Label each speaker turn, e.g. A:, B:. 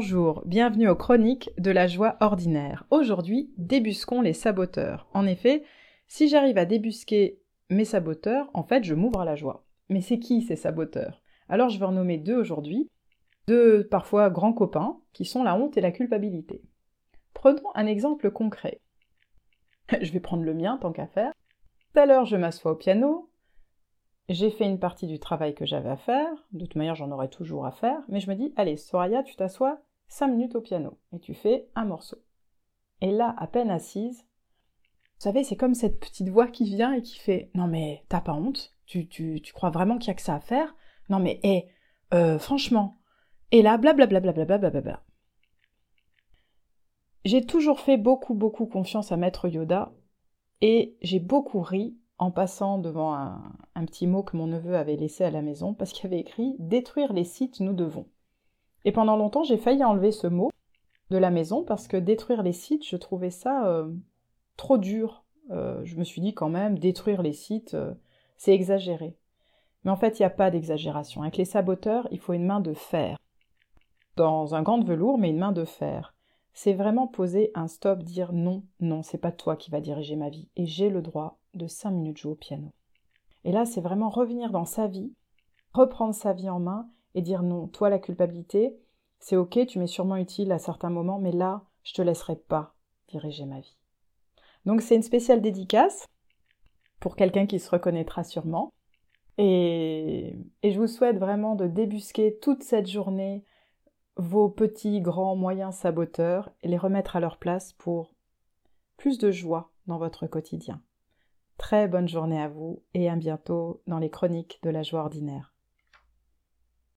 A: Bonjour, bienvenue aux chroniques de la joie ordinaire. Aujourd'hui, débusquons les saboteurs. En effet, si j'arrive à débusquer mes saboteurs, en fait, je m'ouvre à la joie. Mais c'est qui ces saboteurs? Alors je vais en nommer deux aujourd'hui, deux parfois grands copains, qui sont la honte et la culpabilité. Prenons un exemple concret. je vais prendre le mien tant qu'à faire. Tout à l'heure, je m'assois au piano, j'ai fait une partie du travail que j'avais à faire, de toute manière j'en aurai toujours à faire, mais je me dis, allez, Soraya, tu t'assois 5 minutes au piano et tu fais un morceau. Et là, à peine assise, vous savez, c'est comme cette petite voix qui vient et qui fait, non mais t'as pas honte tu, tu, tu, crois vraiment qu'il y a que ça à faire? Non mais, hé, euh, franchement. Et là, blablabla. Bla j'ai toujours fait beaucoup, beaucoup confiance à Maître Yoda et j'ai beaucoup ri en passant devant un, petit mot que mon neveu avait laissé à la maison parce qu'il avait écrit Détruire les sites, nous devons. Et pendant longtemps, j'ai failli enlever ce mot de la maison parce que détruire les sites, je trouvais ça euh, trop dur. Euh, je me suis dit quand même, détruire les sites, euh, c'est exagéré. Mais en fait, il n'y a pas d'exagération. Avec les saboteurs, il faut une main de fer. Dans un gant de velours, mais une main de fer. C'est vraiment poser un stop, dire non, non, c'est pas toi qui va diriger ma vie. Et j'ai le droit de 5 minutes jouer au piano. Et là, c'est vraiment revenir dans sa vie, reprendre sa vie en main et dire non, toi la culpabilité, c'est ok, tu m'es sûrement utile à certains moments, mais là, je te laisserai pas diriger ma vie. Donc c'est une spéciale dédicace pour quelqu'un qui se reconnaîtra sûrement. Et, et, je vous souhaite vraiment de débusquer toute cette journée vos petits, grands, moyens saboteurs et les remettre à leur place pour plus de joie dans votre quotidien. Très bonne journée à vous et à bientôt dans les chroniques de la joie ordinaire.